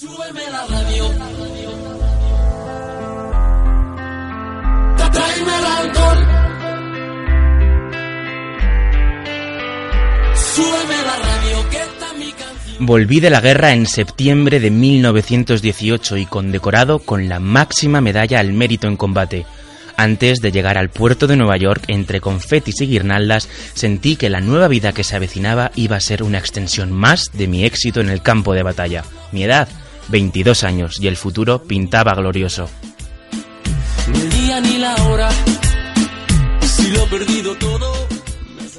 Súbeme la radio. Tráeme el alcohol. Súbeme la radio, que esta es mi canción. Volví de la guerra en septiembre de 1918 y condecorado con la máxima medalla al mérito en combate. Antes de llegar al puerto de Nueva York, entre confetis y guirnaldas, sentí que la nueva vida que se avecinaba iba a ser una extensión más de mi éxito en el campo de batalla. Mi edad, 22 años, y el futuro pintaba glorioso. Ni el día ni la hora. Si lo he perdido todo.